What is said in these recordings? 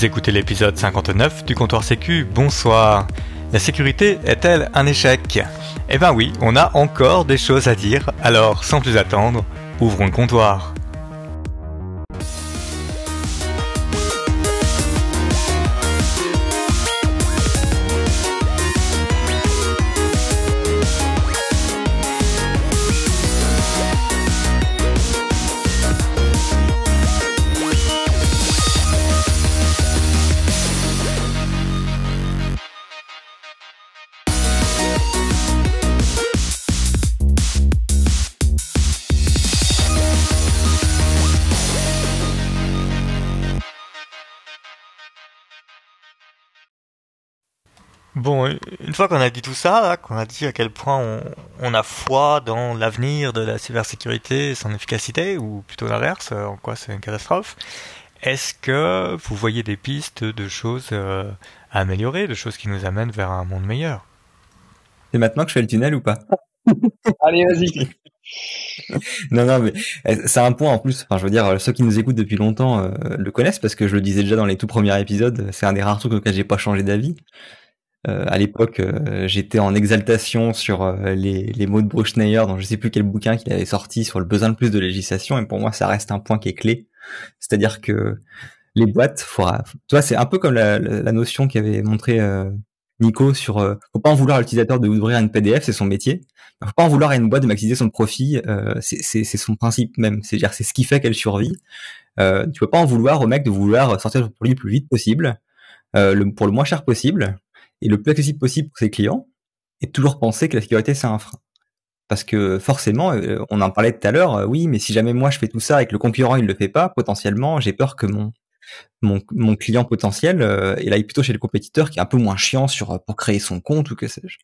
Vous écoutez l'épisode 59 du comptoir Sécu, bonsoir. La sécurité est-elle un échec? Eh ben oui, on a encore des choses à dire, alors sans plus attendre, ouvrons le comptoir. Bon, une fois qu'on a dit tout ça, qu'on a dit à quel point on, a foi dans l'avenir de la cybersécurité et son efficacité, ou plutôt l'inverse, en quoi c'est une catastrophe, est-ce que vous voyez des pistes de choses euh, à améliorer, de choses qui nous amènent vers un monde meilleur? C'est maintenant que je fais le tunnel ou pas? Allez, vas-y. non, non, mais eh, c'est un point en plus. Enfin, je veux dire, ceux qui nous écoutent depuis longtemps euh, le connaissent parce que je le disais déjà dans les tout premiers épisodes. C'est un des rares trucs auxquels j'ai pas changé d'avis. Euh, à l'époque, euh, j'étais en exaltation sur euh, les, les mots de Bruce Schneier dans je sais plus quel bouquin qu'il avait sorti sur le besoin de plus de législation. Et pour moi, ça reste un point qui est clé. C'est-à-dire que les boîtes, faudra... tu vois, c'est un peu comme la, la, notion qu'avait montré Nico sur faut pas en vouloir à l'utilisateur de ouvrir une PDF, c'est son métier. Faut pas en vouloir à une boîte de maximiser son profit, c'est son principe même. C'est-à-dire c'est ce qui fait qu'elle survit. tu peux pas en vouloir au mec de vouloir sortir le produit le plus vite possible, le, pour le moins cher possible et le plus accessible possible pour ses clients, et toujours penser que la sécurité c'est un frein. Parce que forcément, euh, on en parlait tout à l'heure, euh, oui, mais si jamais moi je fais tout ça et que le concurrent il le fait pas, potentiellement, j'ai peur que mon mon, mon client potentiel euh, il aille plutôt chez le compétiteur qui est un peu moins chiant sur pour créer son compte ou que sais-je.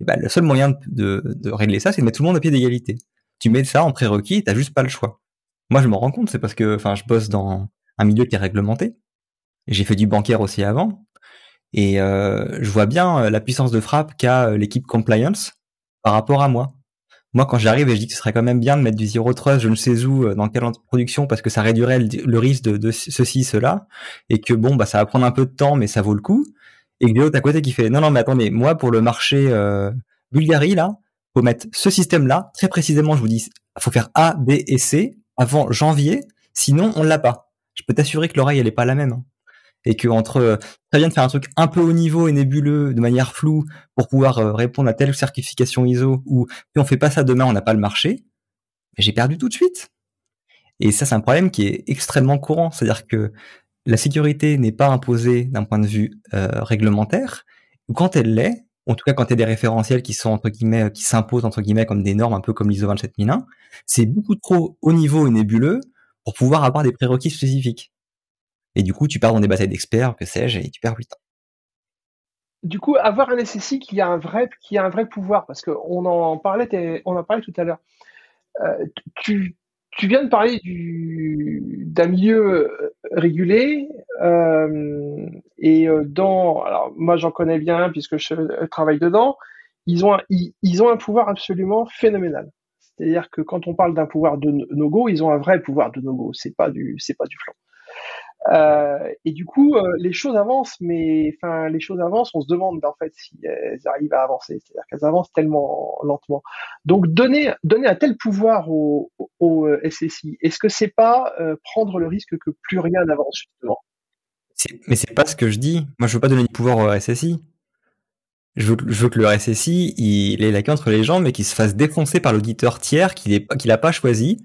Et ben le seul moyen de, de, régler ça, c'est de mettre tout le monde au pied d'égalité. Tu mets ça en prérequis, t'as juste pas le choix. Moi, je m'en rends compte, c'est parce que, enfin, je bosse dans un milieu qui est réglementé. J'ai fait du bancaire aussi avant. Et euh, je vois bien euh, la puissance de frappe qu'a euh, l'équipe compliance par rapport à moi. Moi, quand j'arrive et je dis que ce serait quand même bien de mettre du zero trust, je ne sais où, dans quelle production, parce que ça réduirait le, risque de, de, ceci, cela, et que bon, bah ça va prendre un peu de temps, mais ça vaut le coup. Et que l'autre à côté qui fait, non, non, mais attendez, moi pour le marché euh, Bulgarie là, faut mettre ce système-là très précisément. Je vous dis, faut faire A, B et C avant janvier, sinon on l'a pas. Je peux t'assurer que l'oreille elle est pas la même. Et que entre très bien de faire un truc un peu haut niveau et nébuleux de manière floue pour pouvoir euh, répondre à telle certification ISO ou si on fait pas ça demain on n'a pas le marché j'ai perdu tout de suite. Et ça c'est un problème qui est extrêmement courant. C'est-à-dire que la sécurité n'est pas imposée d'un point de vue euh, réglementaire. Ou quand elle l'est en tout cas quand il y a des référentiels qui sont entre guillemets qui s'imposent entre guillemets comme des normes un peu comme l'ISO 27001 c'est beaucoup trop haut niveau et nébuleux pour pouvoir avoir des prérequis spécifiques et du coup, tu pars dans des batailles d'experts, que sais-je, et tu perds plus temps. Du coup, avoir un SSI qui a un vrai, qui a un vrai pouvoir, parce qu'on en parlait, on en parlait tout à l'heure. Euh, tu, viens de parler du, d'un milieu euh, régulé euh, et dans, alors moi j'en connais bien puisque je travaille dedans. Ils ont un, ils ont un pouvoir absolument phénoménal. C'est-à-dire que quand on parle d'un pouvoir de no-go, ils ont un vrai pouvoir de no-go. C'est pas du, c'est pas du flanc. Euh, et du coup, euh, les choses avancent, mais enfin, les choses avancent. On se demande en fait si elles arrivent à avancer, c'est-à-dire qu'elles avancent tellement lentement. Donc, donner donner un tel pouvoir au, au euh, SSI, est-ce que c'est pas prendre le risque que plus rien n'avance justement? Mais c'est pas ce que je dis. Moi, je veux pas donner du pouvoir au SSI. Je veux, que le RSSI, il ait la queue entre les jambes, mais qu'il se fasse défoncer par l'auditeur tiers qu'il n'a pas choisi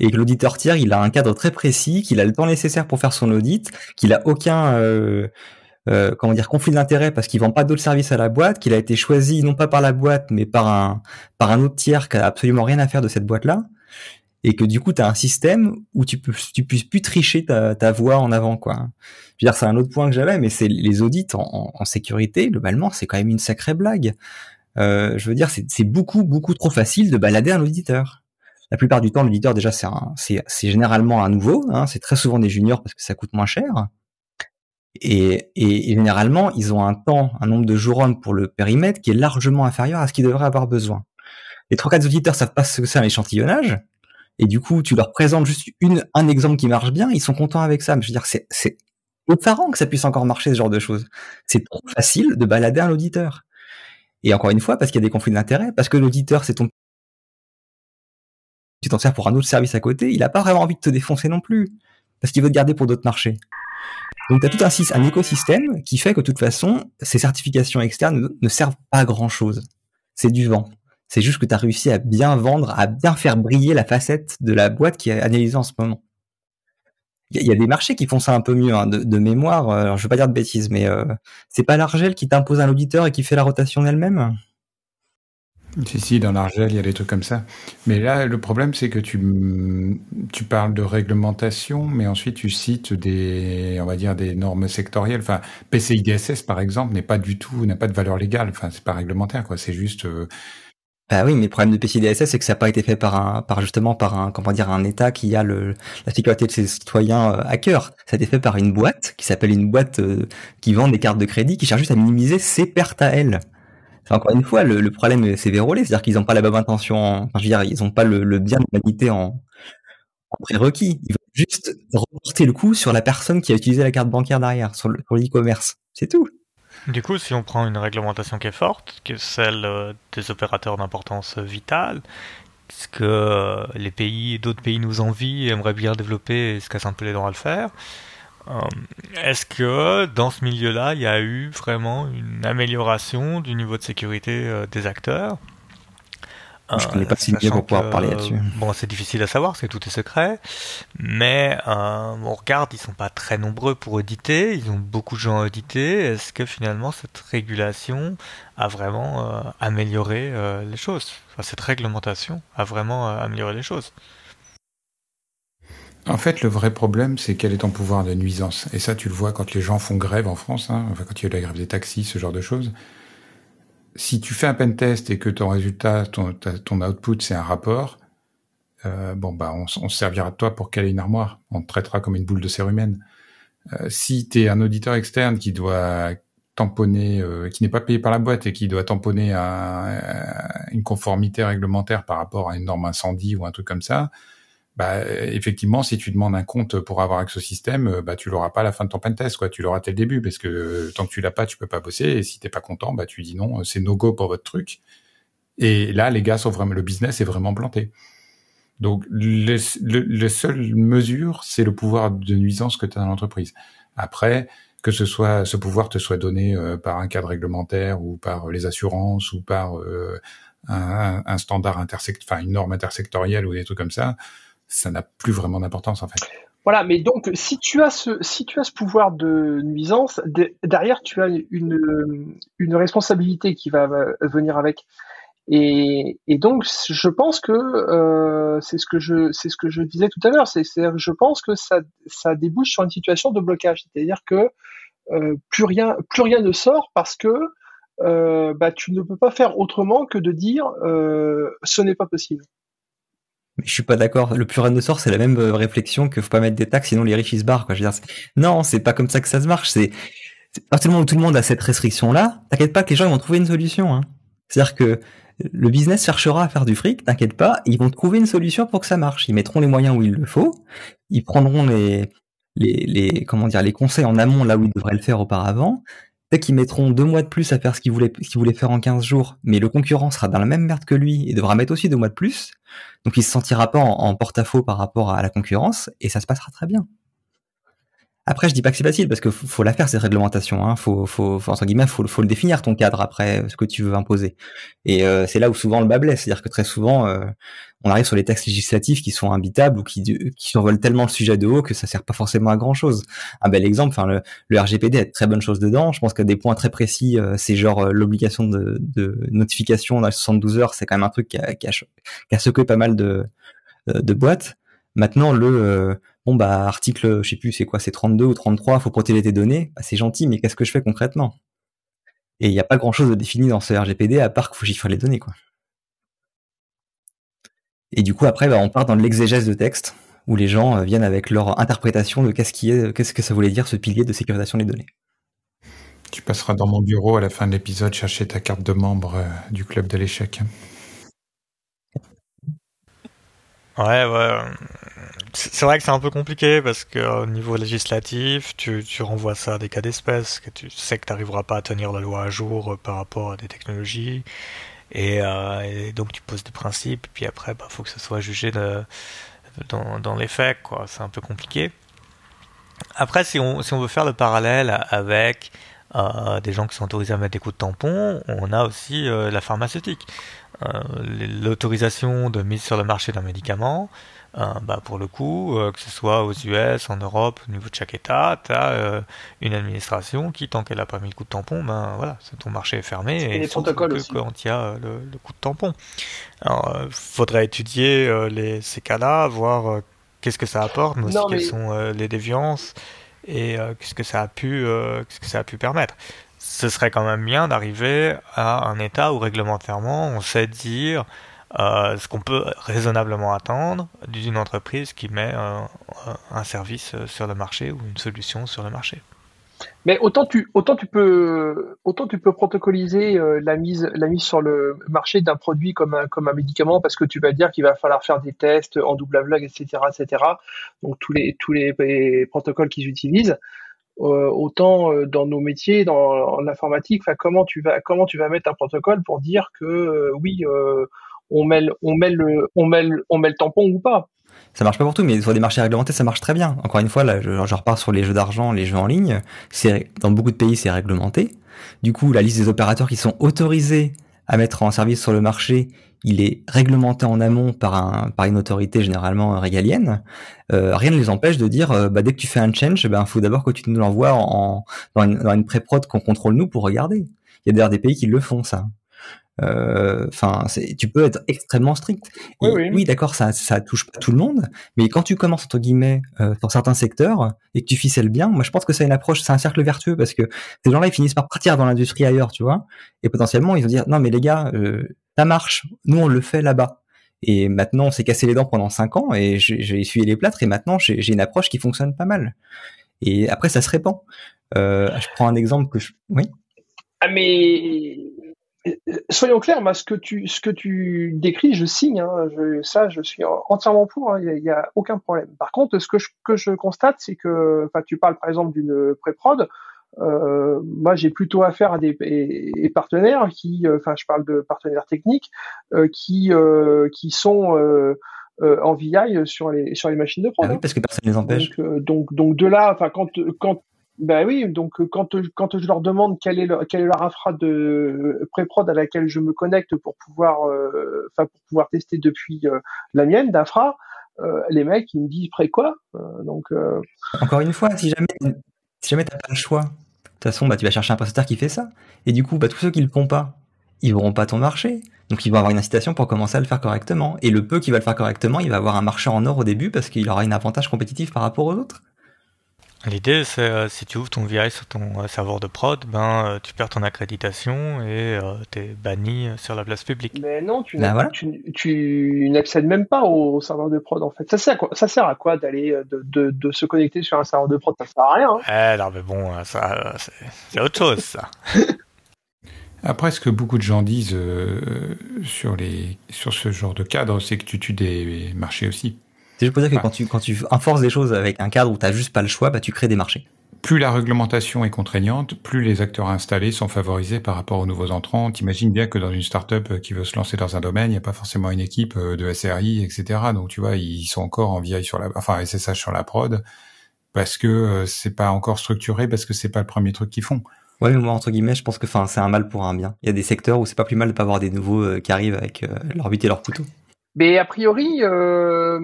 et que l'auditeur tiers, il a un cadre très précis, qu'il a le temps nécessaire pour faire son audit, qu'il a aucun euh, euh, comment dire conflit d'intérêt parce qu'il vend pas d'autres services à la boîte, qu'il a été choisi non pas par la boîte mais par un par un autre tiers qui a absolument rien à faire de cette boîte là et que du coup tu as un système où tu peux tu puisses plus tricher ta, ta voix en avant quoi. Veux dire c'est un autre point que j'avais mais c'est les audits en, sécurité globalement c'est quand même une sacrée blague. Euh, je veux dire c'est beaucoup beaucoup trop facile de balader un auditeur la plupart du temps, l'éditeur déjà c'est généralement un nouveau, hein, c'est très souvent des juniors parce que ça coûte moins cher. Et, et, généralement, ils ont un temps, un nombre de jours hommes pour le périmètre qui est largement inférieur à ce qu'ils devraient avoir besoin. Les trois quatre auditeurs savent pas ce que c'est un échantillonnage, et du coup, tu leur présentes juste une, un exemple qui marche bien, ils sont contents avec ça. Je veux dire, c'est effarant que ça puisse encore marcher ce genre de choses. C'est trop facile de balader un auditeur. Et encore une fois, parce qu'il y a des conflits d'intérêts, parce que l'auditeur, c'est ton tu t'en sers pour un autre service à côté, il a pas vraiment envie de te défoncer non plus, parce qu'il veut te garder pour d'autres marchés. Donc tu as tout un, un, écosystème qui fait que de toute façon, ces certifications externes ne, servent pas à grand chose. C'est du vent. C'est juste que tu as réussi à bien vendre, à bien faire briller la facette de la boîte qui est analysée en ce moment. Il y, a des marchés qui font ça un peu mieux, hein, de, mémoire. Euh, alors, je vais pas dire de bêtises, mais euh, c'est pas l'Argel qui t'impose un auditeur et qui fait la rotation elle-même si, si, dans l'Argel, il y a des trucs comme ça. Mais là, le problème, c'est que tu, tu parles de réglementation, mais ensuite tu cites des, on va dire, des normes sectorielles. Enfin, PCI DSS, par exemple, n'est pas du tout, n'a pas de valeur légale. Enfin, c'est pas réglementaire, quoi. C'est juste. Euh, bah oui, mais le problème de PCI DSS, c'est que ça n'a pas été fait par un, par justement par un, comment dire, un État qui a le, la sécurité de ses citoyens euh, à cœur. Ça a été fait par une boîte qui s'appelle une boîte euh, qui vend des cartes de crédit, qui cherche juste à minimiser ses pertes à elle encore une fois, le, problème c'est vérolé, c'est-à-dire qu'ils n'ont pas la bonne intention, enfin, je veux dire, ils n'ont pas le, bien de l'humanité en, prérequis. Ils veulent juste reporter le coup sur la personne qui a utilisé la carte bancaire derrière, sur l'e-commerce. C'est tout. Du coup, si on prend une réglementation qui est forte, que celle euh, des opérateurs d'importance vitale, ce que euh, les pays, d'autres pays nous envient, aimeraient bien développer et se cassent un peu les à le faire, euh, est-ce que dans ce milieu-là, il y a eu vraiment une amélioration du niveau de sécurité des acteurs? Je connais pas si bien pour pouvoir parler là-dessus. Bon, c'est difficile à savoir, c'est tout est secret. Mais euh, on regarde, ils sont pas très nombreux pour auditer. Ils ont beaucoup de gens à auditer. Est-ce que finalement cette régulation a vraiment amélioré les choses? Enfin, Cette réglementation a vraiment amélioré les choses? En fait, le vrai problème, c'est quel est ton pouvoir de nuisance. Et ça, tu le vois quand les gens font grève en France, hein, enfin, quand il y a eu la grève des taxis, ce genre de choses. Si tu fais un pen test et que ton résultat, ton, ton output, c'est un rapport, euh, bon, bah, on, on, se servira de toi pour caler une armoire. On te traitera comme une boule de cérumen. Euh, si tu es un auditeur externe qui doit tamponner, euh, qui n'est pas payé par la boîte et qui doit tamponner une conformité réglementaire par rapport à une norme incendie ou un truc comme ça, bah effectivement, si tu demandes un compte pour avoir accès au système, euh, bah tu l'auras pas à la fin de ton pentest, quoi. Tu l'auras dès le début, parce que euh, tant que tu l'as pas, tu peux pas bosser. Et si t'es pas content, bah tu dis non, euh, c'est no go pour votre truc. Et là, les gars sont vraiment, le business est vraiment planté. Donc, le, le, seule mesure, c'est le pouvoir de nuisance que tu as dans l'entreprise. Après, que ce soit ce pouvoir te soit donné par un cadre réglementaire ou par les assurances ou par un, un, standard intersect, enfin une norme intersectorielle ou des trucs comme ça, ça n'a plus vraiment d'importance en fait. Voilà, mais donc si tu as ce si tu as ce pouvoir de nuisance, derrière tu as une une responsabilité qui va venir avec. Et, et donc je pense que euh, c'est ce que je c'est ce que je disais tout à l'heure, c'est je pense que ça ça débouche sur une situation de blocage, c'est-à-dire que euh, plus rien plus rien ne sort parce que euh, bah, tu ne peux pas faire autrement que de dire ce n'est pas possible. Mais je suis pas d'accord. Le plus rien ne sort, c'est la même euh, réflexion que faut pas mettre des taxes, sinon les riches ils se barrent. Quoi. Je veux dire, non, c'est pas comme ça que ça se marche. C'est à où tout le monde a cette restriction-là, t'inquiète pas que les gens ils vont trouver une solution. Hein. C'est-à-dire que le business cherchera à faire du fric, t'inquiète pas, ils vont trouver une solution pour que ça marche. Ils mettront les moyens où il le faut, ils prendront les, les, les comment dire, les conseils en amont là où ils devraient le faire auparavant, Peut-être qu'ils mettront deux mois de plus à faire ce qu'ils voulaient, faire en 15 jours, mais le concurrent sera dans la même merde que lui et devra mettre aussi deux mois de plus. Donc il se sentira pas en porte-à-faux par rapport à la concurrence et ça se passera très bien. Après, je dis pas que c'est facile parce que faut la faire cette réglementation. Hein. Faut, faut, faut entre guillemets, faut, faut le définir ton cadre après ce que tu veux imposer. Et euh, c'est là où souvent le bas blesse, c'est-à-dire que très souvent, euh, on arrive sur les textes législatifs qui sont imbitables ou qui, qui survolent tellement le sujet de haut que ça sert pas forcément à grand chose. Un bel exemple, enfin le, le RGPD a de très bonnes choses dedans. Je pense qu'il y a des points très précis, euh, c'est genre l'obligation de, de, notification dans les 72 heures, c'est quand même un truc qui a, qui a, secoué pas mal de, de boîtes. Maintenant, le bon bah article, je sais plus c'est quoi, c'est 32 ou 33, faut protéger tes données, bah, c'est gentil, mais qu'est-ce que je fais concrètement? Et il n'y a pas grand-chose de défini dans ce RGPD à part qu'il faut chiffrer les données, quoi. Et du coup après, bah, on part dans l'exégèse de texte où les gens euh, viennent avec leur interprétation de qu'est-ce qui est, qu'est-ce que ça voulait dire ce pilier de sécurisation des données. Tu passeras dans mon bureau à la fin de l'épisode chercher ta carte de membre euh, du club de l'échec. Ouais, ouais c'est vrai que c'est un peu compliqué parce que au niveau législatif, tu, tu renvoies ça à des cas d'espèce, que tu sais que tu n'arriveras pas à tenir la loi à jour par rapport à des technologies. Et, euh, et donc tu poses des principes, puis après, bah, faut que ça soit jugé dans, dans les faits. C'est un peu compliqué. Après, si on, si on veut faire le parallèle avec euh, des gens qui sont autorisés à mettre des coups de tampon, on a aussi euh, la pharmaceutique. Euh, L'autorisation de mise sur le marché d'un médicament, euh, bah pour le coup, que ce soit aux US, en Europe, au niveau de chaque État, tu as une administration qui, tant qu'elle n'a pas mis le coup de tampon, ben voilà, ton marché est fermé Et et, les protocoles aussi. quand il y a le, le coup de tampon. Alors, faudrait étudier les, ces cas-là, voir qu'est-ce que ça apporte, mais aussi Non, quelles sont euh, les déviances et euh, qu'est-ce que ça a pu, euh, qu'est-ce que ça a pu permettre? Ce serait quand même bien d'arriver à un état où réglementairement on sait dire euh, ce qu'on peut raisonnablement attendre d'une entreprise qui met un service sur le marché ou une solution sur le marché. Mais autant tu autant tu peux autant tu peux protocoliser euh, la mise la mise sur le marché d'un produit comme un comme un médicament parce que tu vas dire qu'il va falloir faire des tests en double aveugle etc etc donc tous les tous les, les protocoles qu'ils utilisent Euh, autant euh, dans nos métiers dans l'informatique comment tu vas comment tu vas mettre un protocole pour dire que oui on met le- on met le on on met le tampon ou pas Ça marche pas pour tout, mais sur des marchés réglementés, ça marche très bien. Encore une fois, là, je, je repars sur les jeux d'argent, les jeux en ligne. C'est dans beaucoup de pays, c'est réglementé. Du coup, la liste des opérateurs qui sont autorisés à mettre en service sur le marché, il est réglementé en amont par un par une autorité généralement régalienne. Euh, rien ne les empêche de dire, euh, bah, dès que tu fais un change, ben faut d'abord que tu nous l'envoies en dans une, dans une pré-prod qu'on contrôle nous pour regarder. Il y a d'ailleurs des pays qui le font ça. Euh, Enfin, tu peux être extrêmement strict. Oui, Et oui. d'accord, ça ça touche pas tout le monde, mais quand tu commences entre guillemets euh, dans certains secteurs et que tu ficelles bien, moi je pense que c'est une approche, c'est un cercle vertueux parce que ces gens-là ils finissent par partir dans l'industrie ailleurs, tu vois, et potentiellement ils vont dire non mais les gars, euh, ça marche, nous on le fait là-bas. Et maintenant on s'est cassé les dents pendant cinq ans et j'ai essuyé les plâtres et maintenant j'ai une approche qui fonctionne pas mal. Et après ça se répand. Euh, je prends un exemple que je, oui. Ah mais euh, soyons clairs, moi ce que tu ce que tu décris, je signe. Hein, je, ça, je suis entièrement pour. hein, Il n'y a, a aucun problème. Par contre, ce que je que je constate, c'est que, enfin, tu parles par exemple d'une pré-prod. Euh, moi, j'ai plutôt affaire à des et, et partenaires qui, euh, enfin, je parle de partenaires techniques euh, qui euh, qui sont euh, euh, en VI sur les sur les machines de prod. Ah oui, hein. parce que personne les empêche. Donc, euh, donc, donc de là, enfin, quand, quand, ben oui, donc euh, quand, quand je leur demande quelle est, leur, quelle infra de euh, pré-prod à laquelle je me connecte pour pouvoir, euh, pour pouvoir tester depuis euh, la mienne d'infra, euh, les mecs ils me disent pré quoi Euh, Donc, euh, Encore une fois, si jamais, si jamais t'as pas le choix, de toute façon, bah, tu vas chercher un prestataire qui fait ça. Et du coup, bah, tous ceux qui le font pas, ils n'auront pas ton marché. Donc, ils vont avoir une incitation pour commencer à le faire correctement. Et le peu qui va le faire correctement, il va avoir un marché en or au début parce qu'il aura un avantage compétitif par rapport aux autres. L'idée, c'est euh, si tu ouvres ton VI sur ton euh, serveur de prod, ben euh, tu perds ton accréditation et euh, t'es banni euh, sur la place publique. mais non, tu, Ben voilà. tu, tu n'accèdes même pas au serveur de prod en fait. Ça sert à quoi, ça sert à quoi d'aller de, de, de se connecter sur un serveur de prod? Ça sert à rien. Hein. Eh, non, mais bon, ça, c'est c'est autre chose, ça. Après, ce que beaucoup de gens disent euh, sur, les, sur ce genre de cadre, c'est que tu tues des marchés aussi. C'est juste pour dire que quand tu, quand tu enforces des choses avec un cadre où t'as juste pas le choix, bah, tu crées des marchés. Plus la réglementation est contraignante, plus les acteurs installés sont favorisés par rapport aux nouveaux entrants. T'imagines bien que dans une start-up qui veut se lancer dans un domaine, il n'y a pas forcément une équipe euh, de SRI, etc. Donc tu vois, ils sont encore en VI sur la, enfin SSH sur la prod, parce que euh, c'est pas encore structuré, parce que c'est pas le premier truc qu'ils font. Ouais, mais moi, entre guillemets, je pense que, c'est un mal pour un bien. Il y a des secteurs où c'est pas plus mal de pas avoir des nouveaux euh, qui arrivent avec euh, leur but et leur couteau. Mais a priori, euh,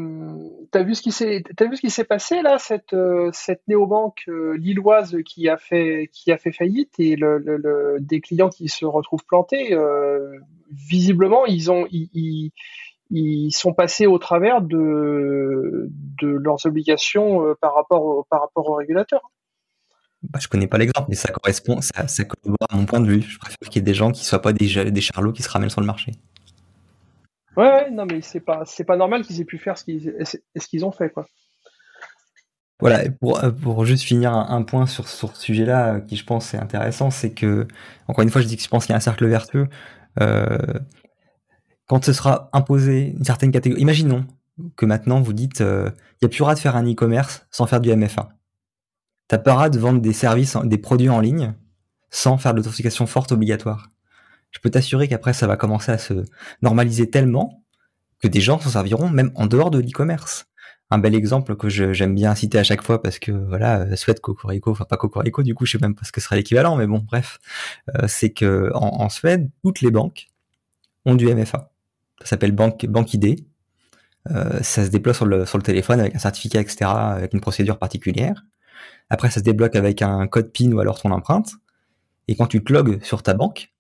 t'as vu ce qui s'est, passé là, cette euh, cette néobanque euh, lilloise qui a fait faillite et des clients qui se retrouvent plantés. visiblement, ils ont sont passés au travers de leurs obligations par rapport au, par rapport aux régulateurs. Bah, je connais pas l'exemple, mais ça correspond, ça, collabore à mon point de vue. Je préfère qu'il y ait des gens qui soient pas des charlots qui se ramènent sur le marché. Ouais, ouais, non mais c'est pas c'est pas normal qu'ils aient pu faire ce qu'ils ce qu'ils ont fait quoi. Voilà, et pour, euh, pour juste finir un, point sur, sur ce sujet-là, euh, qui je pense est intéressant, c'est que, encore une fois, je dis que je pense qu'il y a un cercle vertueux. Euh, quand ce sera imposé une certaine catégorie, imaginons, que maintenant vous dites, il euh, y a plus ras de faire un e-commerce sans faire du MFA. T'as pas ras de vendre des services, des produits en ligne sans faire de l'authentification forte obligatoire. Je peux t'assurer qu'après ça va commencer à se normaliser tellement que des gens s'en serviront même en dehors de l'e-commerce. Un bel exemple que j'aime bien citer à chaque fois parce que voilà, euh, Suède, Cocorico, enfin pas Cocorico, du coup je sais même pas ce que serait l'équivalent, mais bon bref, euh, c'est que en, Suède, toutes les banques ont du MFA. Ça s'appelle banque, banque ID. Euh, ça se déploie sur le, sur le téléphone avec un certificat, etc., avec une procédure particulière. Après, ça se débloque avec un code PIN ou alors ton empreinte. Et quand tu te logs sur ta banque,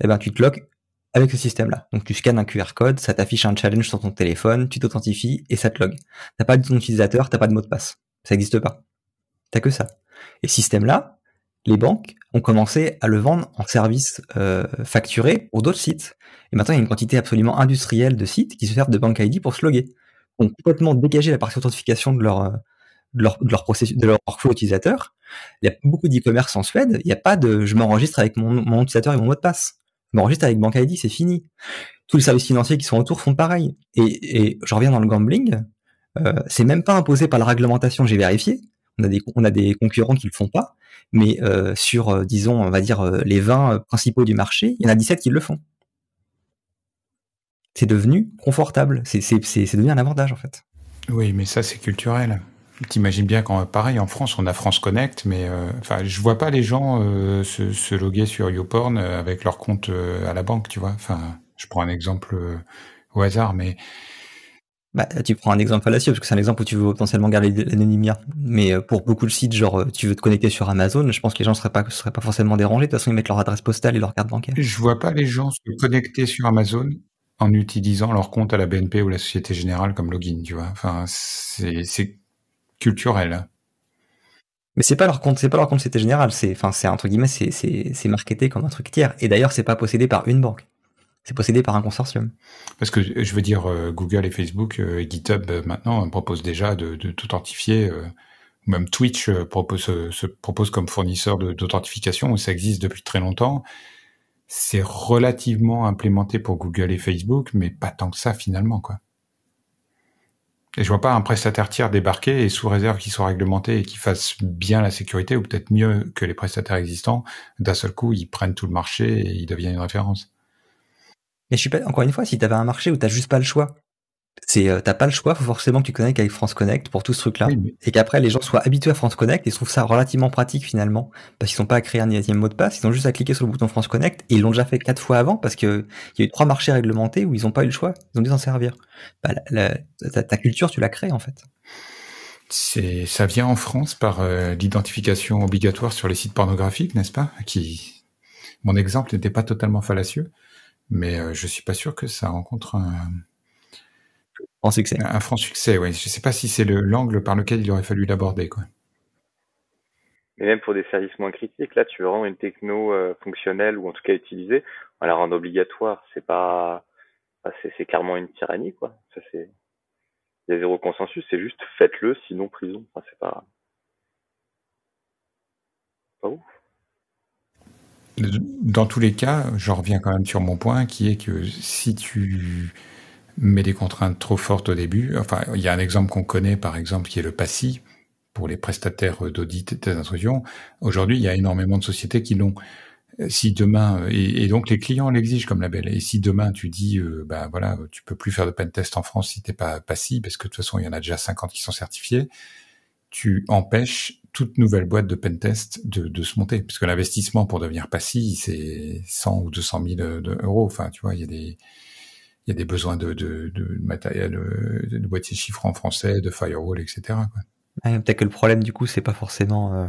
eh ben, tu te logs avec ce système-là. Donc tu scannes un QR code, ça t'affiche un challenge sur ton téléphone, tu t'authentifies et ça te log. T'as pas de ton utilisateur, t'as pas de mot de passe. Ça n'existe pas. T'as que ça. Et ce système-là, les banques ont commencé à le vendre en service euh, facturé pour d'autres sites. Et maintenant, il y a une quantité absolument industrielle de sites qui se servent de Bank ID pour se loguer. Donc complètement dégager la partie authentification de leur, de leur, de leur processus, de leur workflow utilisateur. Il y a beaucoup d'e-commerce en Suède. Il n'y a pas de je m'enregistre avec mon, mon utilisateur et mon mot de passe m'enregistre avec Bank ID, c'est fini. Tous les services financiers qui sont autour font pareil. Et, et je reviens dans le gambling, euh, c'est même pas imposé par la réglementation, j'ai vérifié. On a des, on a des concurrents qui le font pas, mais euh, sur, euh, disons, on va dire les 20 principaux du marché, il y en a 17 qui le font. C'est devenu confortable, c'est devenu un avantage en fait. Oui, mais ça c'est culturel. T'imagines bien qu'en pareil en France on a France Connect, mais euh, enfin je vois pas les gens euh, se, se, loguer sur YouPorn euh, avec leur compte à la banque, tu vois. Enfin, je prends un exemple au hasard, mais bah, tu prends un exemple fallacieux parce que c'est un exemple où tu veux potentiellement garder l'anonymat. Mais pour beaucoup de sites, genre tu veux te connecter sur Amazon, je pense que les gens seraient pas seraient pas forcément dérangés. De toute façon, ils mettent leur adresse postale et leur carte bancaire. Je vois pas les gens se connecter sur Amazon en utilisant leur compte à la BNP ou la Société Générale comme login, tu vois. Enfin, c'est culturel. Mais c'est pas leur compte, c'est pas leur compte c'était général, c'est, enfin, c'est entre guillemets, c'est, c'est, c'est marketé comme un truc tiers. Et d'ailleurs, c'est pas possédé par une banque. C'est possédé par un consortium. Parce que je veux dire, euh, Google et Facebook euh, et GitHub euh, maintenant proposent déjà de, de t'authentifier. même Twitch propose, se propose comme fournisseur d'authentification, ça existe depuis très longtemps. C'est relativement implémenté pour Google et Facebook, mais pas tant que ça finalement, quoi. Et je vois pas un prestataire tiers débarquer et sous réserve qu'il soit réglementé et qu'il fasse bien la sécurité ou peut-être mieux que les prestataires existants, d'un seul coup, ils prennent tout le marché et ils deviennent une référence. Mais je suis pas, encore une fois, si tu avais un marché où t'as juste pas le choix, c'est euh, t'as pas le choix, faut forcément que tu connectes avec France Connect pour tout ce truc-là, et qu'après les gens soient habitués à France Connect et trouvent ça relativement pratique finalement, parce qu'ils n'ont pas à créer un deuxième mot de passe, ils ont juste à cliquer sur le bouton France Connect et ils l'ont déjà fait quatre fois avant parce que il y a eu trois marchés réglementés où ils n'ont pas eu le choix, ils ont dû s'en servir. Bah, ta, culture, tu la crées en fait. C'est ça vient en France par euh, l'identification obligatoire sur les sites pornographiques, n'est-ce pas? Qui mon exemple n'était pas totalement fallacieux, mais euh, je suis pas sûr que ça rencontre un franc succès. Un franc succès, oui. Je sais pas si c'est l'angle par lequel il aurait fallu l'aborder, quoi. Mais même pour des services moins critiques, là, tu veux rendre une techno euh, fonctionnelle ou en tout cas utilisée, on la rend obligatoire. C'est pas, c'est clairement une tyrannie, quoi. Ça c'est, il y a zéro consensus. C'est juste faites-le, sinon prison. Enfin, c'est pas, pas ouf. Dans tous les cas, j'en reviens quand même sur mon point, qui est que si tu mais des contraintes trop fortes au début. Enfin, il y a un exemple qu'on connaît, par exemple, qui est le PASSI, pour les prestataires d'audit et d'intrusion. Aujourd'hui, il y a énormément de sociétés qui l'ont. Si demain, et, donc les clients l'exigent comme label, et si demain tu dis, euh, bah voilà, tu peux plus faire de pen test en France si t'es pas PASSI, parce que de toute façon, il y en a déjà 50 qui sont certifiés, tu empêches toute nouvelle boîte de pen test de, de se monter, puisque l'investissement pour devenir PASSI, c'est 100 ou 200 000 euros. Enfin, tu vois, il y a des il y a des besoins de, de, de matériel, euh, de boîtiers chiffrants français, de firewall, etc. peut-être que le problème du coup, c'est pas forcément euh,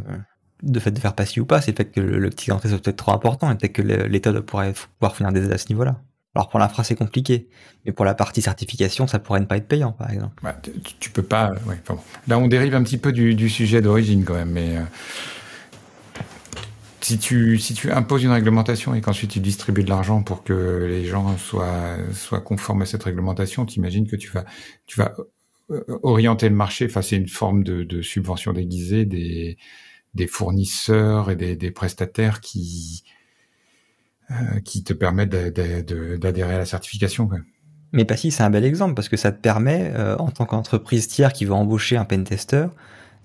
de fait de faire passer ou pas, c'est le fait que le, petit entrée soit peut-être trop important et peut-être que l'État doit pouvoir, pouvoir finir des aides à ce niveau-là. Alors pour l'infra c'est compliqué, mais pour la partie certification ça pourrait ne pas être payant par exemple. Bah, tu, peux pas. Ouais, Là on dérive un petit peu du, du sujet d'origine quand même, mais euh, si tu si tu imposes une réglementation et qu'ensuite tu distribues de l'argent pour que les gens soient soient conformes à cette réglementation, t'imagines que tu vas tu vas euh, orienter le marché. Enfin, c'est une forme de, subvention déguisée des des fournisseurs et des, des prestataires qui euh, qui te permettent d'adhérer à la certification. Mais Passy, c'est un bel exemple parce que ça te permet, euh, en tant qu'entreprise tiers qui va embaucher un pentester,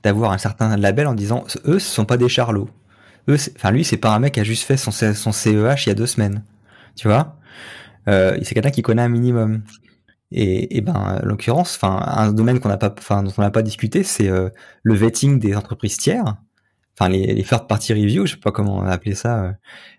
d'avoir un certain label en disant eux, ce sont pas des charlots. Eux, enfin lui, c'est pas un mec qui a juste fait son, son CEH il y a deux semaines. Tu vois? Euh, C'est quelqu'un qui connaît un minimum. Et, et ben, en l'occurrence, enfin, un domaine qu'on n'a pas, enfin, dont on n'a pas discuté, c'est euh, le vetting des entreprises tiers enfin les, les third party review, je sais pas comment on appeler ça, euh,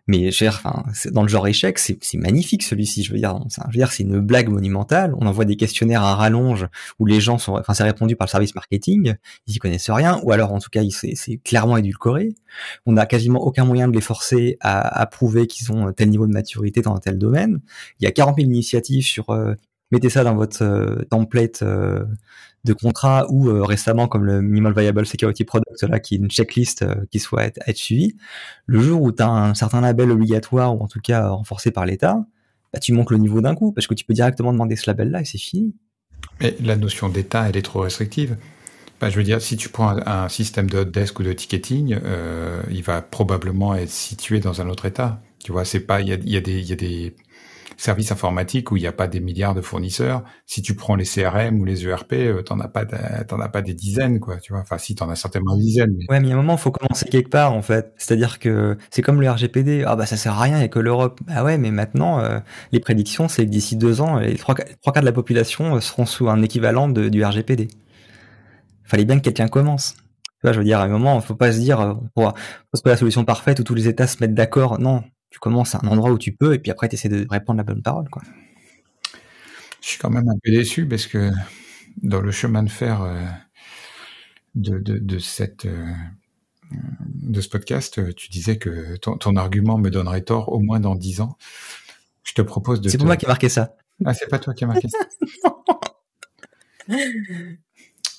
mais enfin dans le genre échec, c'est magnifique celui-ci. Je veux dire, je veux dire, c'est une blague monumentale. On envoie des questionnaires à rallonge où les gens sont, enfin c'est répondu par le service marketing, ils y connaissent rien, ou alors en tout cas c'est clairement édulcoré. On n'a quasiment aucun moyen de les forcer à, à prouver qu'ils ont tel niveau de maturité dans un tel domaine. Il y a 40 000 initiatives sur euh, mettez ça dans votre euh, template de contrats ou euh, récemment comme le Minimal Viable Security Product là qui est une checklist euh, qui soit être, être suivie, le jour où tu as un certain label obligatoire ou en tout cas renforcé par l'État, bah, tu montes le niveau d'un coup parce que tu peux directement demander ce label là et c'est fini. Mais la notion d'État, elle est trop restrictive. Bah, je veux dire, si tu prends un, système de desk ou de ticketing, euh, il va probablement être situé dans un autre État. Tu vois, c'est pas, il y y a des service informatique où il n'y a pas des milliards de fournisseurs. Si tu prends les CRM ou les ERP, euh, t'en as pas, t'en as pas des dizaines, quoi. Tu vois. Enfin, si t'en as certainement des dizaines. Mais... Ouais, mais a un moment, faut commencer quelque part, en fait. C'est-à-dire que c'est comme le RGPD. Ah bah ça sert à rien, il a que l'Europe. Bah ouais, mais maintenant, euh, les prédictions, c'est que d'ici deux ans, les trois, quarts de la population euh, seront sous un équivalent du RGPD. Fallait bien que quelqu'un commence. Je veux dire, à un moment, faut pas se dire, pour, pour la solution parfaite où tous les États se mettent d'accord. Non, tu commences à un endroit où tu peux et puis après tu essaies de répondre la bonne parole quoi. Je suis quand même un peu déçu parce que dans le chemin de fer euh, de, de, cette euh, de ce podcast, tu disais que ton, argument me donnerait tort au moins dans dix ans. Je te propose de. C'est pour moi qui ai marqué ça. Ah, c'est pas toi qui as marqué ça.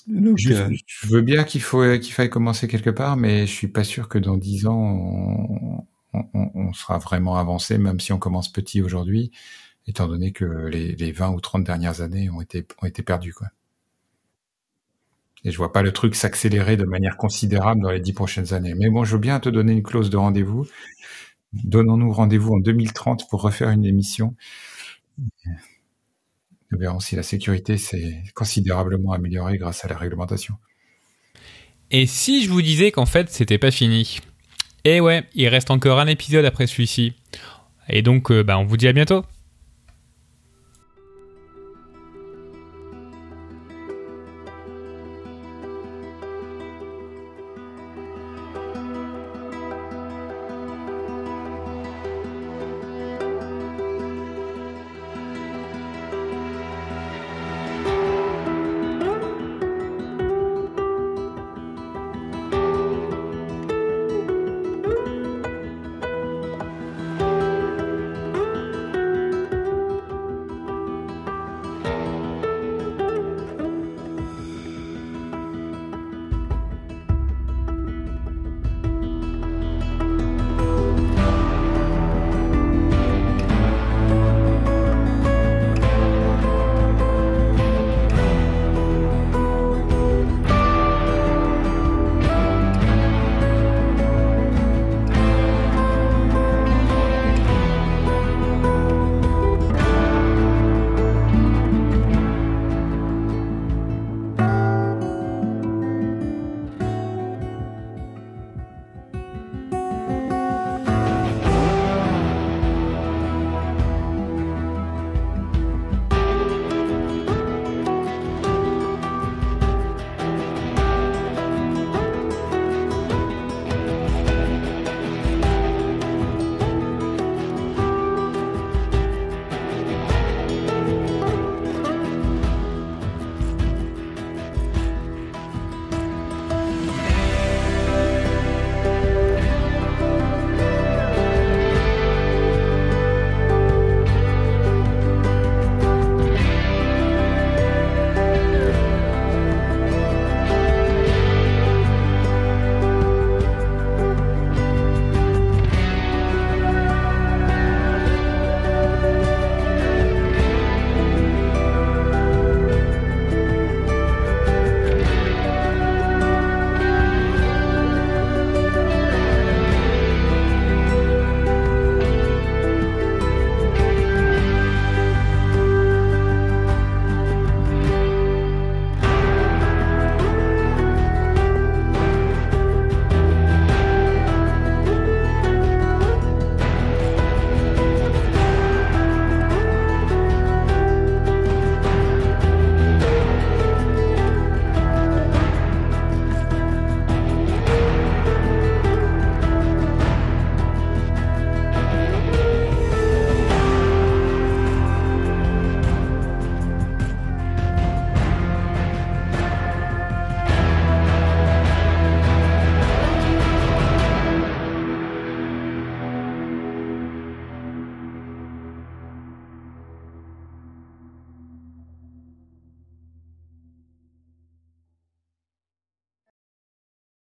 Donc, je, euh, je, veux bien qu'il faut qu'il faille commencer quelque part, mais je suis pas sûr que dans dix ans on, on, sera vraiment avancé, même si on commence petit aujourd'hui, étant donné que les, les, 20 ou 30 dernières années ont été, perdues. Et je vois pas le truc s'accélérer de manière considérable dans les 10 prochaines années. Mais bon, je veux bien te donner une clause de rendez-vous. Donnons-nous rendez-vous en 2030 pour refaire une émission. Nous verrons si la sécurité s'est considérablement améliorée grâce à la réglementation. Et si je vous disais qu'en fait, c'était pas fini? Et ouais, il reste encore un épisode après celui-ci. Et donc, euh, bah, on vous dit à bientôt.